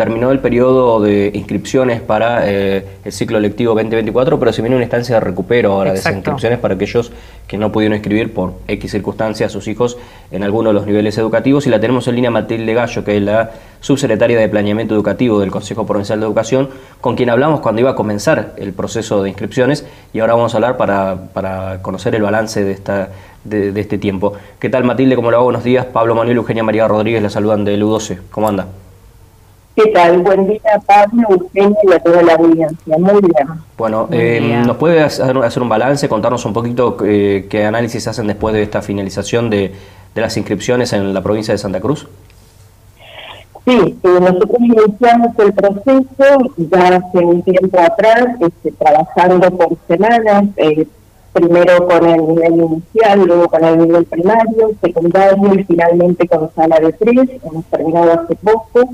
Terminó el periodo de inscripciones para eh, el ciclo lectivo 2024, pero se viene una instancia de recupero ahora de esas inscripciones para aquellos que no pudieron inscribir por X circunstancias a sus hijos en alguno de los niveles educativos. Y la tenemos en línea Matilde Gallo, que es la subsecretaria de Planeamiento Educativo del Consejo Provincial de Educación, con quien hablamos cuando iba a comenzar el proceso de inscripciones y ahora vamos a hablar para, conocer el balance de, esta, de, este tiempo. ¿Qué tal Matilde? ¿Cómo lo hago? Buenos días. Pablo Manuel Eugenia María Rodríguez la saludan de LU12. ¿Cómo anda? ¿Qué tal? Buen día, Pablo, Eugenio y a toda la audiencia. Muy bien. Bueno, eh, ¿nos puede hacer, un balance, contarnos un poquito eh, qué análisis hacen después de esta finalización de, las inscripciones en la provincia de Santa Cruz? Sí, eh, nosotros iniciamos el proceso ya hace un tiempo atrás, este, trabajando por semanas, primero con el nivel inicial, luego con el nivel primario, secundario y finalmente con sala de tres. Hemos terminado hace poco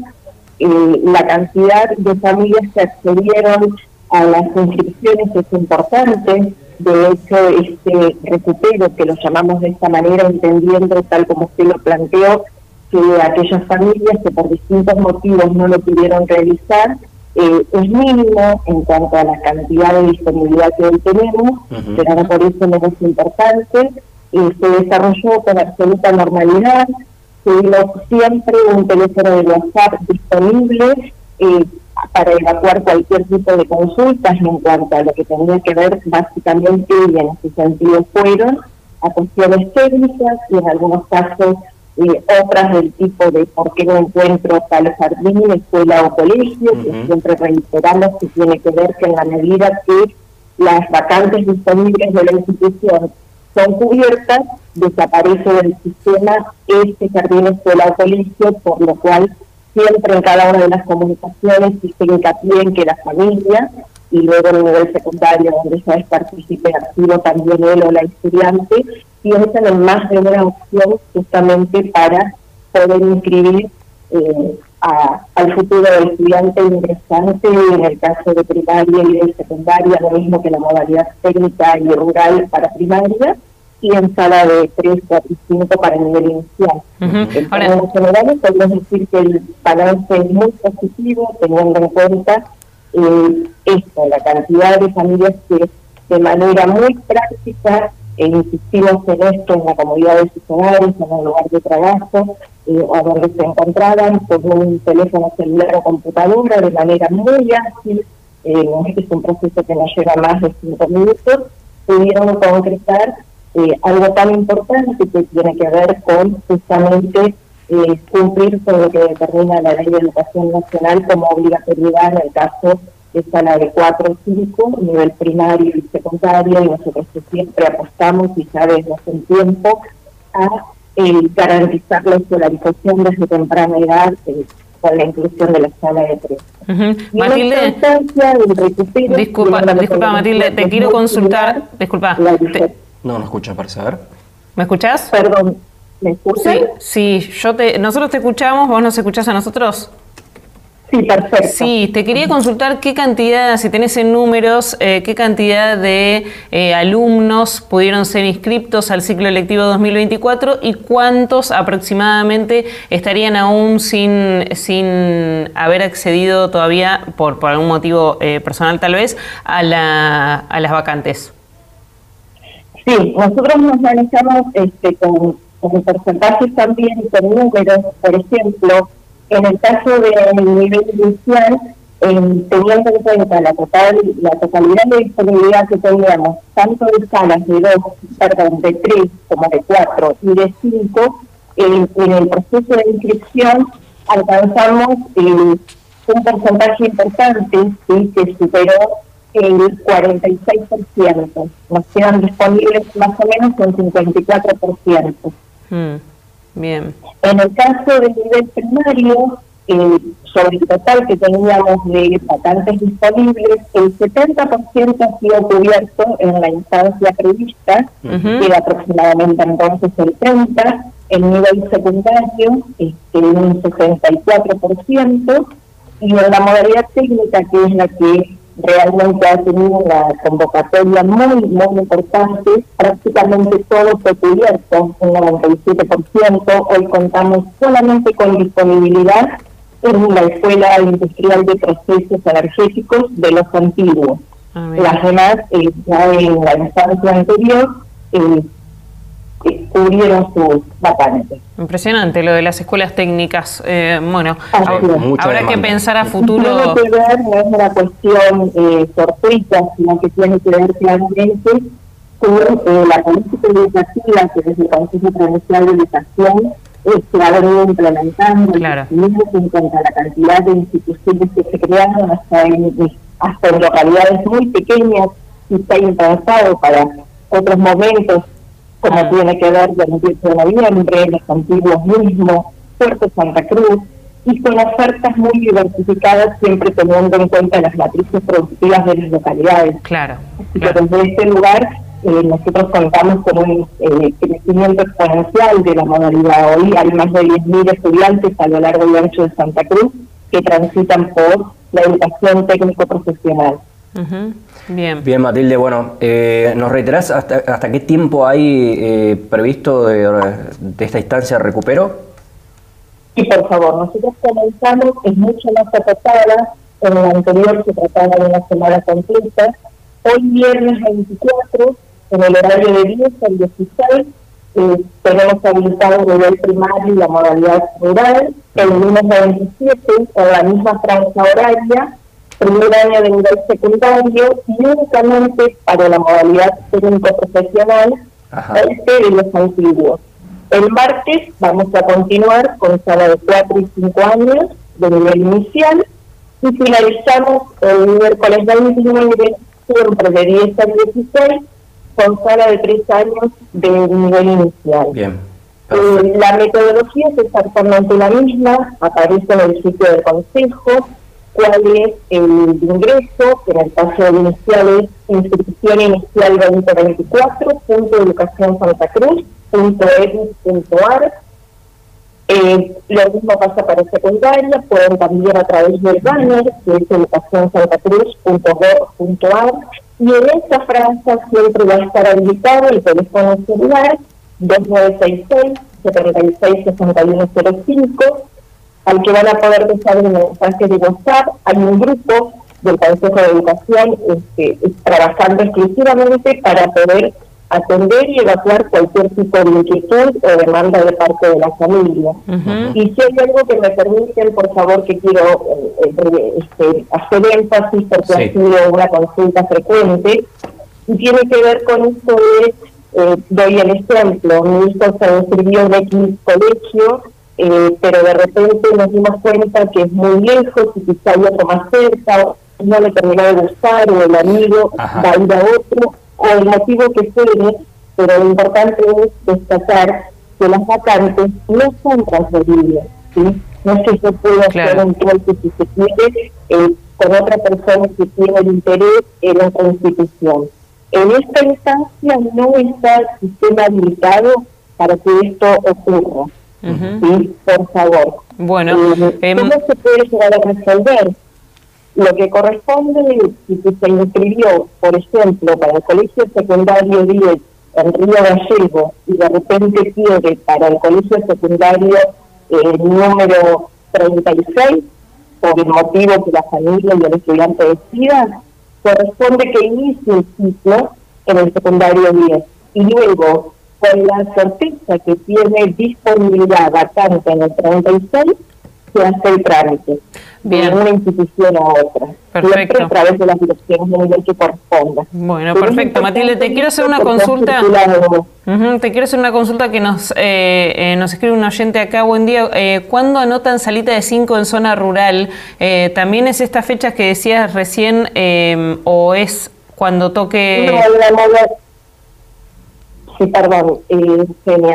eh, la cantidad de familias que accedieron a las inscripciones es importante. De hecho, este recupero, que lo llamamos de esta manera, entendiendo tal como usted lo planteó, que aquellas familias que por distintos motivos no lo pudieron realizar, eh, es mínimo en cuanto a la cantidad de disponibilidad que hoy tenemos, pero por eso no es importante. Eh, se desarrolló con absoluta normalidad, tuvimos siempre un teléfono de WhatsApp disponible eh, para evacuar cualquier tipo de consultas en cuanto a lo que tenía que ver básicamente y en ese sentido fueron a cuestiones técnicas y en algunos casos eh, otras del tipo de por qué no encuentro tal jardín, escuela o colegio, que siempre reiteramos que tiene que ver que en la medida que las vacantes disponibles de la institución son cubiertas, desaparece del sistema este jardín escuela o colegio, por lo cual siempre en cada una de las comunicaciones se hincapié en que la familia y luego en el nivel secundario, donde ya es partícipe activo también él o la estudiante, piensan en más de una opción justamente para poder inscribir eh, al futuro del estudiante ingresante, en el caso de primaria y de secundaria, lo mismo que la modalidad técnica y rural para primaria, y en sala de 3, 4 y 5 para el nivel inicial. En general, podemos decir que el balance es muy positivo, teniendo en cuenta eh, esto, la cantidad de familias que de manera muy práctica e insistimos en esto en la comodidad de sus hogares, en el lugar de trabajo, eh, o donde se encontraban con un teléfono celular o computadora de manera muy ágil, eh, es un proceso que nos lleva más de cinco minutos, pudieron concretar eh, algo tan importante que tiene que ver con justamente eh, cumplir con lo que determina la Ley de Educación Nacional como obligatoriedad en el caso de sala de 4 o 5, nivel primario y secundario, y nosotros siempre apostamos y ya desde hace un tiempo a eh, garantizar la escolarización desde temprana edad con la inclusión de la sala de 3. Matilde, disculpa, disculpa Matilde, te quiero consultar, disculpa, no, no escucha, parece. A ¿Me escuchás? Perdón, ¿me escuchas? Sí, sí, yo te, nosotros te escuchamos, vos nos escuchás a nosotros. Sí, perfecto. Sí, te quería consultar qué cantidad, si tenés en números, eh, qué cantidad de eh, alumnos pudieron ser inscriptos al ciclo electivo 2024 y cuántos aproximadamente estarían aún sin, sin haber accedido todavía, por, por algún motivo eh, personal tal vez, a, la, a las vacantes. Sí, nosotros nos manejamos este, con, porcentajes también con números, por ejemplo, en el caso del nivel inicial, teniendo en cuenta la total la totalidad de disponibilidad que teníamos, tanto de salas de dos, perdón, de tres como de cuatro y de cinco, en el proceso de inscripción alcanzamos eh, un porcentaje importante ¿sí? que superó el 46%. Nos quedan disponibles más o menos un 54%. Mm, bien. En el caso del nivel primario, eh, sobre el total que teníamos de vacantes disponibles, el 70% ha sido cubierto en la instancia prevista, que era aproximadamente entonces el 30%, el nivel secundario este, un 64%, y en la modalidad técnica, que es la que realmente ha tenido una convocatoria muy, muy importante, prácticamente todo fue cubierto, un 97%, hoy contamos solamente con disponibilidad en la Escuela Industrial de Procesos Energéticos de los Antiguos. Ah, Las demás, eh, ya en la instancia anterior, eh, cubrieron sus vacantes. Impresionante lo de las escuelas técnicas. Eh, bueno, habrá que pensar a futuro. No tiene que ver, no es una cuestión eh, sino que tiene que ver claramente con eh, la política educativa que desde el Consejo Provincial de Educación eh, se ha venido implementando claro. en cuanto a la cantidad de instituciones que se crearon hasta en, hasta en localidades muy pequeñas y está impensado para otros momentos como ah. tiene que ver el 28 de noviembre, los antiguos mismos, Puerto Santa Cruz, y con ofertas muy diversificadas, siempre teniendo en cuenta las matrices productivas de las localidades. Claro. desde este lugar eh, nosotros contamos con un eh, crecimiento exponencial de la modalidad. Hoy hay más de 10.000 estudiantes a lo largo y ancho de Santa Cruz que transitan por la educación técnico-profesional. Bien. Bien, Matilde, bueno, eh, ¿nos reiterás hasta, hasta qué tiempo hay eh, previsto de, esta instancia de recupero? Sí, por favor, nosotros comenzamos, es mucho más acotada, en el anterior se trataba de una semana completa, hoy viernes 24, en el horario de 10 al 16, eh, tenemos habilitado el nivel primario y la modalidad rural, el lunes 27, en la misma franja horaria, primer año de nivel secundario y únicamente para la modalidad técnico-profesional este de los antiguos. El martes vamos a continuar con sala de 4 y 5 años de nivel inicial y finalizamos el miércoles 29 siempre de 10 a 16 con sala de 3 años de nivel inicial. Bien. Eh, la metodología es exactamente la misma, aparece en el sitio del consejo, cuál es el ingreso, en el caso de iniciales, inscripción inicial 2024, punto educación Santa Cruz, punto eh, lo mismo pasa para secundaria, pueden también a través del banner, que es educacionsantacruz.gov.ar, y en esta franja siempre va a estar habilitado el teléfono celular 2966 766105 al que van a poder dejar un mensaje de WhatsApp. Hay un grupo del Consejo de Educación este, trabajando exclusivamente para poder atender y evacuar cualquier tipo de inquietud o demanda de parte de la familia. Y si hay algo que me permiten, por favor, que quiero eh, eh, este, hacer énfasis porque ha sido una consulta frecuente, y tiene que ver con esto de, eh, doy el ejemplo, mi hijo se inscribió en X colegio eh, pero de repente nos dimos cuenta que es muy lejos y quizá hay otro más cerca, no le terminó de gustar, o el amigo va a ir a otro, o el motivo que fuere, pero lo importante es destacar que las vacantes no son transferibles, ¿sí? No es que yo pueda hacer un trueque si se quiere eh, con otra persona que tiene el interés en otra institución. En esta instancia no está el sistema habilitado para que esto ocurra. ¿Sí? Por favor. Bueno, eh, em, ¿cómo se puede llegar a resolver? Lo que corresponde, si se inscribió, por ejemplo, para el colegio secundario 10 en Río Gallego y de repente quiere para el colegio secundario eh, número 36, por el motivo que la familia y el estudiante decidan, corresponde que inicie el ciclo en el secundario 10 y luego con la certeza que tiene disponibilidad vacante en el 36, se hace el trámite de una institución a otra. Perfecto. a través de las direcciones de nivel que corresponda. Bueno, perfecto. Matilde, te quiero hacer una consulta. te quiero hacer una consulta que nos, eh, eh, nos escribe un oyente acá. Buen día. Eh, ¿Cuándo anotan salita de 5 en zona rural? Eh, ¿También es esta fecha que decías recién o es cuando toque...? Sí, perdón, eh,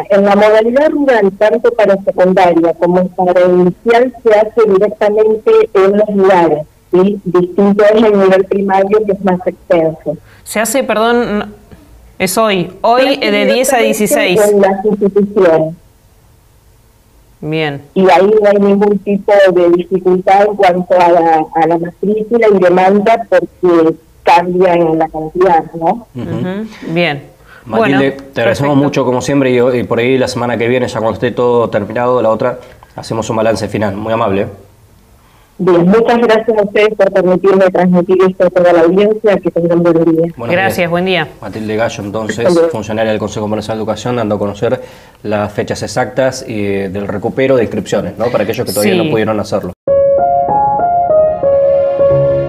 En la modalidad rural, tanto para secundaria como para inicial, se hace directamente en los lugares, ¿sí? Distinto es el nivel primario, que es más extenso. Se hace, perdón, es hoy, hoy de 10 a 16. En las instituciones. Bien. Y ahí no hay ningún tipo de dificultad en cuanto a la, a la matrícula y demanda porque cambian la cantidad, ¿no? Bien. Matilde, te agradecemos mucho como siempre y, por ahí la semana que viene, ya cuando esté todo terminado, la otra, hacemos un balance final. Muy amable. Bien, muchas gracias a ustedes por permitirme transmitir esto a toda la audiencia. Que tengan buen día. gracias, buen día. Matilde Gallo, entonces, funcionaria del Consejo Comercial de Educación, dando a conocer las fechas exactas y, del recupero de inscripciones, ¿no? Para aquellos que todavía no pudieron hacerlo.